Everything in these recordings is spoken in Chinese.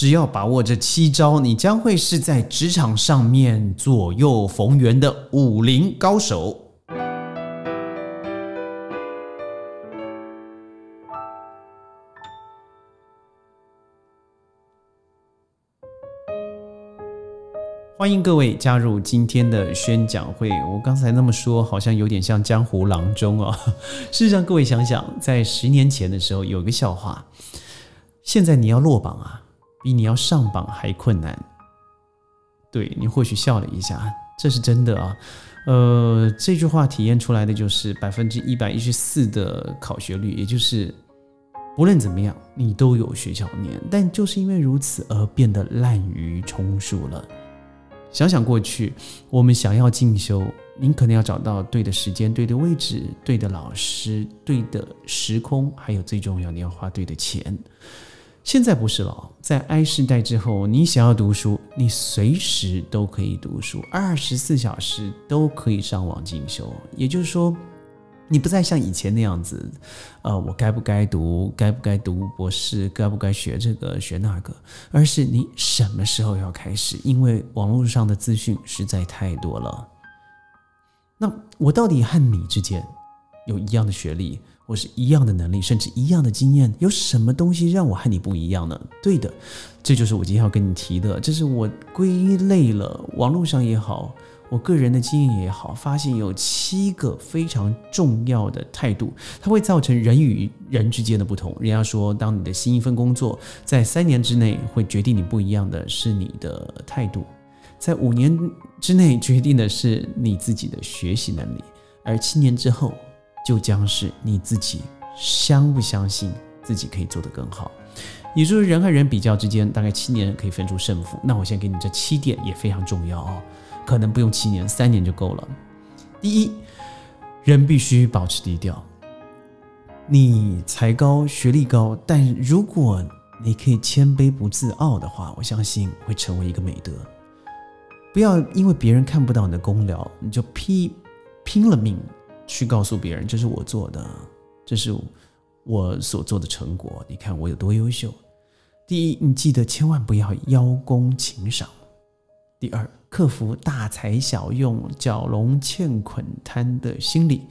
只要把握这七招，你将会是在职场上面左右逢源的武林高手。欢迎各位加入今天的宣讲会。我刚才那么说，好像有点像江湖郎中哦。事实上，各位想想，在十年前的时候，有一个笑话。现在你要落榜啊，比你要上榜还困难。对你或许笑了一下，这是真的啊。呃，这句话体验出来的就是百分之一百一十四的考学率，也就是不论怎么样，你都有学校念，但就是因为如此而变得滥竽充数了。想想过去，我们想要进修，您可能要找到对的时间、对的位置、对的老师、对的时空，还有最重要，你要花对的钱。现在不是了，在 I 世代之后，你想要读书，你随时都可以读书，二十四小时都可以上网进修。也就是说。你不再像以前那样子，呃，我该不该读，该不该读博士，该不该学这个学那个，而是你什么时候要开始？因为网络上的资讯实在太多了。那我到底和你之间有一样的学历，或是一样的能力，甚至一样的经验，有什么东西让我和你不一样呢？对的，这就是我今天要跟你提的，这是我归类了网络上也好。我个人的经验也好，发现有七个非常重要的态度，它会造成人与人之间的不同。人家说，当你的新一份工作在三年之内会决定你不一样的是你的态度，在五年之内决定的是你自己的学习能力，而七年之后就将是你自己相不相信自己可以做得更好。也就是人和人比较之间，大概七年可以分出胜负。那我先给你这七点也非常重要哦。可能不用七年，三年就够了。第一，人必须保持低调。你才高，学历高，但如果你可以谦卑不自傲的话，我相信会成为一个美德。不要因为别人看不到你的功劳，你就拼拼了命去告诉别人这是我做的，这是我所做的成果。你看我有多优秀。第一，你记得千万不要邀功请赏。第二。克服大材小用、蛟龙欠捆贪的心理。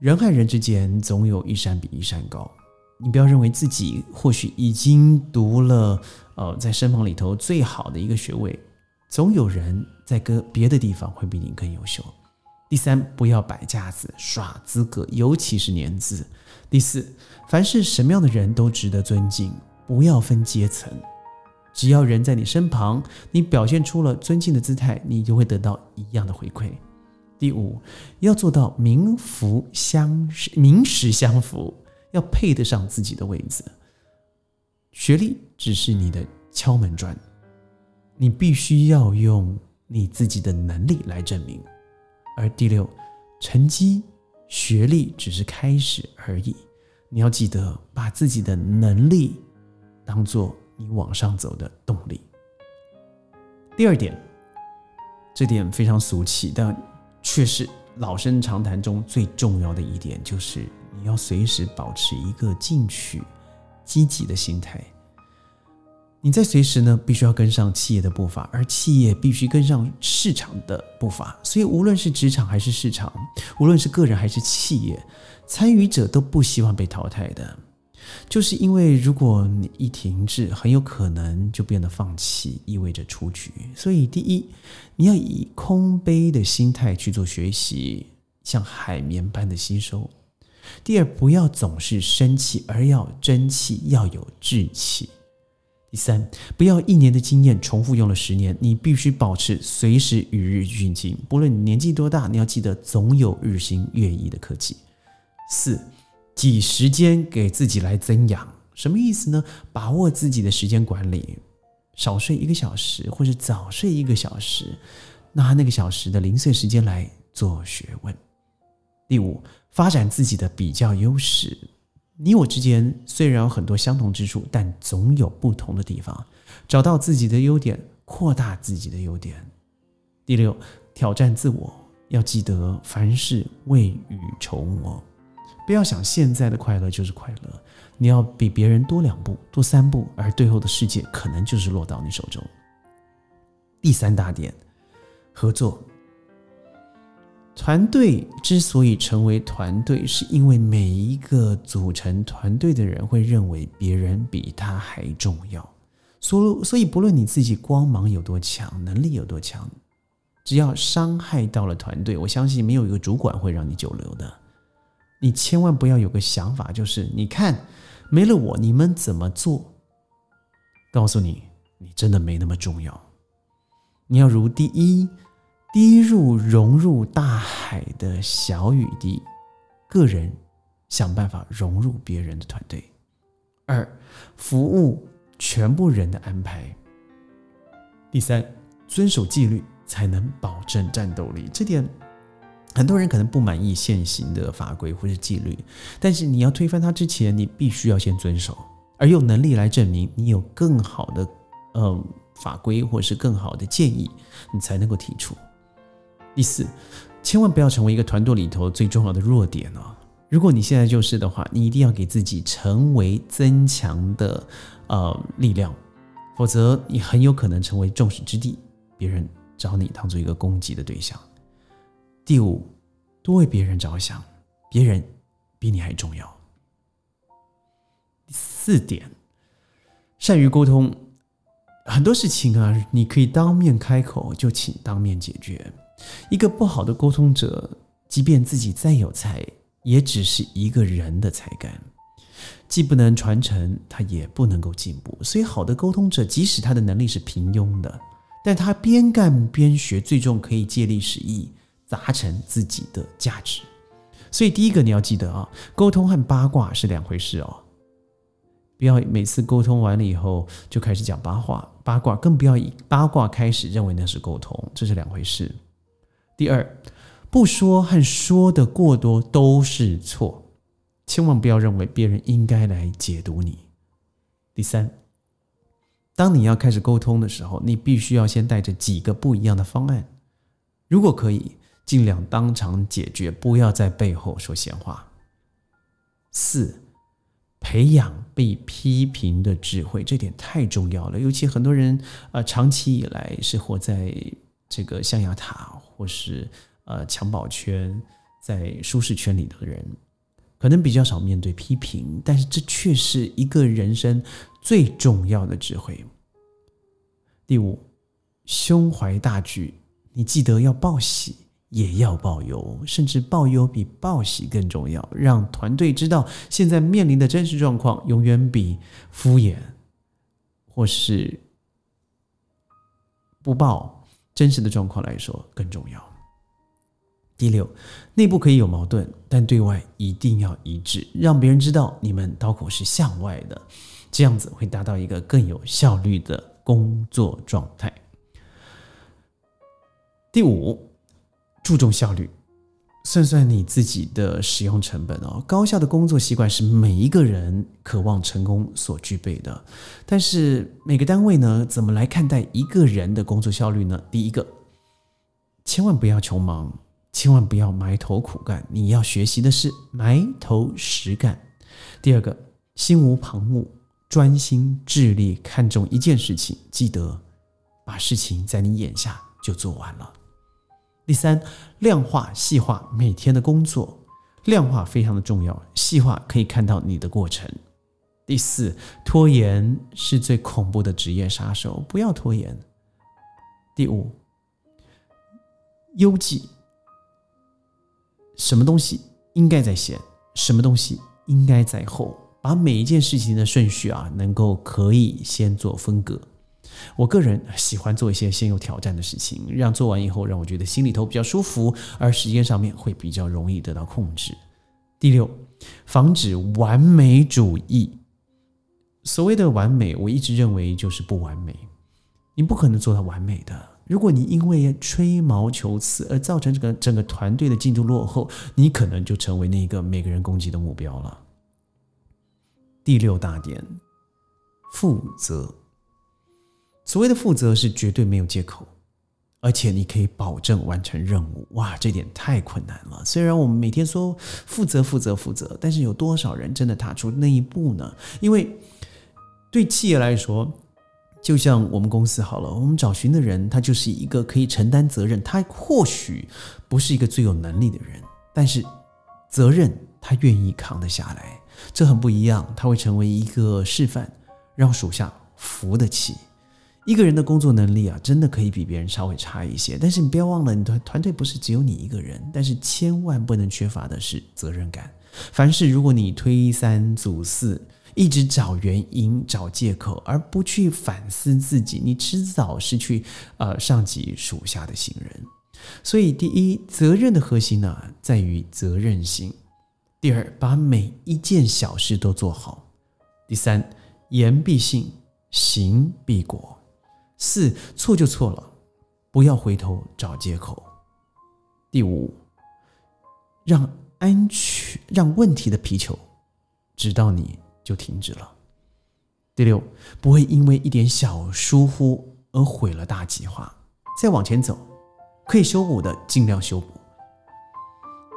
人和人之间总有一山比一山高。你不要认为自己或许已经读了，呃，在身旁里头最好的一个学位，总有人在个别的地方会比你更优秀。第三，不要摆架子耍资格，尤其是年资。第四，凡是什么样的人都值得尊敬，不要分阶层。只要人在你身旁，你表现出了尊敬的姿态，你就会得到一样的回馈。第五，要做到名符相名实相符，要配得上自己的位子。学历只是你的敲门砖，你必须要用你自己的能力来证明。而第六，成绩、学历只是开始而已，你要记得把自己的能力当做。你往上走的动力。第二点，这点非常俗气，但却是老生常谈中最重要的一点，就是你要随时保持一个进取、积极的心态。你在随时呢，必须要跟上企业的步伐，而企业必须跟上市场的步伐。所以，无论是职场还是市场，无论是个人还是企业，参与者都不希望被淘汰的。就是因为如果你一停滞，很有可能就变得放弃，意味着出局。所以，第一，你要以空杯的心态去做学习，像海绵般的吸收；第二，不要总是生气，而要争气，要有志气；第三，不要一年的经验重复用了十年，你必须保持随时与日俱进，不论你年纪多大，你要记得总有日新月异的科技。四。挤时间给自己来增养，什么意思呢？把握自己的时间管理，少睡一个小时，或者早睡一个小时，拿那个小时的零碎时间来做学问。第五，发展自己的比较优势。你我之间虽然有很多相同之处，但总有不同的地方。找到自己的优点，扩大自己的优点。第六，挑战自我，要记得凡事未雨绸缪。不要想现在的快乐就是快乐，你要比别人多两步、多三步，而最后的世界可能就是落到你手中。第三大点，合作。团队之所以成为团队，是因为每一个组成团队的人会认为别人比他还重要。所所以，不论你自己光芒有多强，能力有多强，只要伤害到了团队，我相信没有一个主管会让你久留的。你千万不要有个想法，就是你看没了我，你们怎么做？告诉你，你真的没那么重要。你要如第一。滴入融入大海的小雨滴，个人想办法融入别人的团队；二，服务全部人的安排；第三，遵守纪律才能保证战斗力。这点很多人可能不满意现行的法规或者纪律，但是你要推翻它之前，你必须要先遵守，而用能力来证明你有更好的嗯法规或是更好的建议，你才能够提出。第四，千万不要成为一个团队里头最重要的弱点哦。如果你现在就是的话，你一定要给自己成为增强的呃力量，否则你很有可能成为众矢之的，别人找你当做一个攻击的对象。第五，多为别人着想，别人比你还重要。第四点，善于沟通，很多事情啊，你可以当面开口，就请当面解决。一个不好的沟通者，即便自己再有才，也只是一个人的才干，既不能传承，他也不能够进步。所以，好的沟通者，即使他的能力是平庸的，但他边干边学，最终可以借力使力，达成自己的价值。所以，第一个你要记得啊，沟通和八卦是两回事哦。不要每次沟通完了以后就开始讲八卦，八卦更不要以八卦开始认为那是沟通，这是两回事。第二，不说和说的过多都是错，千万不要认为别人应该来解读你。第三，当你要开始沟通的时候，你必须要先带着几个不一样的方案，如果可以，尽量当场解决，不要在背后说闲话。四，培养被批评的智慧，这点太重要了，尤其很多人啊，长期以来是活在。这个象牙塔，或是呃襁褓圈，在舒适圈里的人，可能比较少面对批评，但是这却是一个人生最重要的智慧。第五，胸怀大局，你记得要报喜，也要报忧，甚至报忧比报喜更重要，让团队知道现在面临的真实状况，永远比敷衍或是不报。真实的状况来说更重要。第六，内部可以有矛盾，但对外一定要一致，让别人知道你们刀口是向外的，这样子会达到一个更有效率的工作状态。第五，注重效率。算算你自己的使用成本哦。高效的工作习惯是每一个人渴望成功所具备的，但是每个单位呢，怎么来看待一个人的工作效率呢？第一个，千万不要穷忙，千万不要埋头苦干，你要学习的是埋头实干。第二个，心无旁骛，专心致力看重一件事情，记得把事情在你眼下就做完了。第三，量化细化每天的工作，量化非常的重要，细化可以看到你的过程。第四，拖延是最恐怖的职业杀手，不要拖延。第五，邮记，什么东西应该在先，什么东西应该在后，把每一件事情的顺序啊，能够可以先做分割。我个人喜欢做一些先有挑战的事情，让做完以后让我觉得心里头比较舒服，而时间上面会比较容易得到控制。第六，防止完美主义。所谓的完美，我一直认为就是不完美，你不可能做到完美的。如果你因为吹毛求疵而造成这个整个团队的进度落后，你可能就成为那个每个人攻击的目标了。第六大点，负责。所谓的负责是绝对没有借口，而且你可以保证完成任务。哇，这点太困难了。虽然我们每天说负责、负责、负责，但是有多少人真的踏出那一步呢？因为对企业来说，就像我们公司好了，我们找寻的人，他就是一个可以承担责任。他或许不是一个最有能力的人，但是责任他愿意扛得下来，这很不一样。他会成为一个示范，让属下服得起。一个人的工作能力啊，真的可以比别人稍微差一些，但是你不要忘了，你的团队不是只有你一个人，但是千万不能缺乏的是责任感。凡事如果你推三阻四，一直找原因、找借口，而不去反思自己，你迟早失去呃上级属下的信任。所以，第一，责任的核心呢，在于责任心；第二，把每一件小事都做好；第三，言必信，行必果。四错就错了，不要回头找借口。第五，让安全让问题的皮球直到你就停止了。第六，不会因为一点小疏忽而毁了大计划。再往前走，可以修补的尽量修补。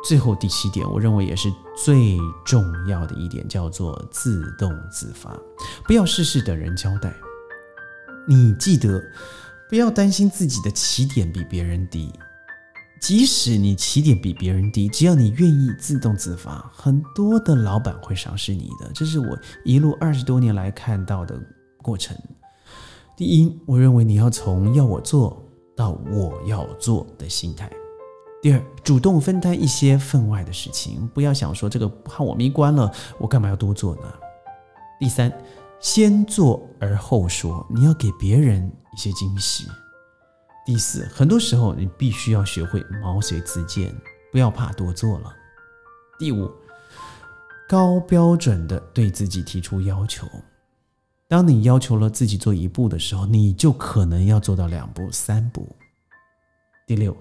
最后第七点，我认为也是最重要的一点，叫做自动自发，不要事事等人交代。你记得，不要担心自己的起点比别人低。即使你起点比别人低，只要你愿意自动自发，很多的老板会赏识你的。这是我一路二十多年来看到的过程。第一，我认为你要从要我做到我要做的心态。第二，主动分担一些分外的事情，不要想说这个怕我没关了，我干嘛要多做呢？第三。先做而后说，你要给别人一些惊喜。第四，很多时候你必须要学会毛遂自荐，不要怕多做了。第五，高标准的对自己提出要求。当你要求了自己做一步的时候，你就可能要做到两步、三步。第六，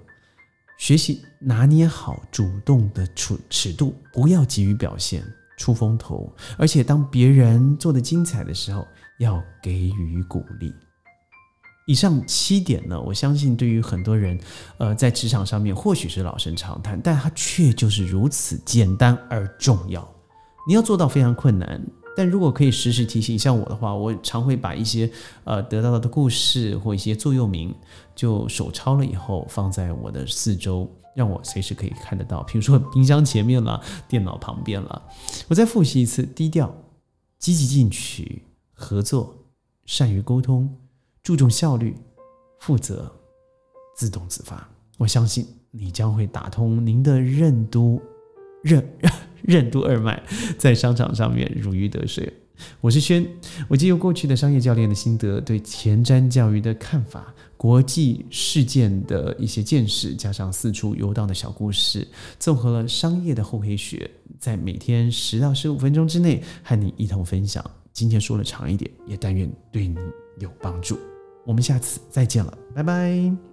学习拿捏好主动的尺尺度，不要急于表现。出风头，而且当别人做的精彩的时候，要给予鼓励。以上七点呢，我相信对于很多人，呃，在职场上面或许是老生常谈，但它却就是如此简单而重要。你要做到非常困难，但如果可以时时提醒，像我的话，我常会把一些呃得到的故事或一些座右铭，就手抄了以后放在我的四周。让我随时可以看得到，比如说冰箱前面了，电脑旁边了。我再复习一次：低调、积极进取、合作、善于沟通、注重效率、负责、自动自发。我相信你将会打通您的任督、任任督二脉，在商场上面如鱼得水。我是轩，我借由过去的商业教练的心得，对前瞻教育的看法，国际事件的一些见识，加上四处游荡的小故事，综合了商业的厚黑学，在每天十到十五分钟之内和你一同分享。今天说了长一点，也但愿对你有帮助。我们下次再见了，拜拜。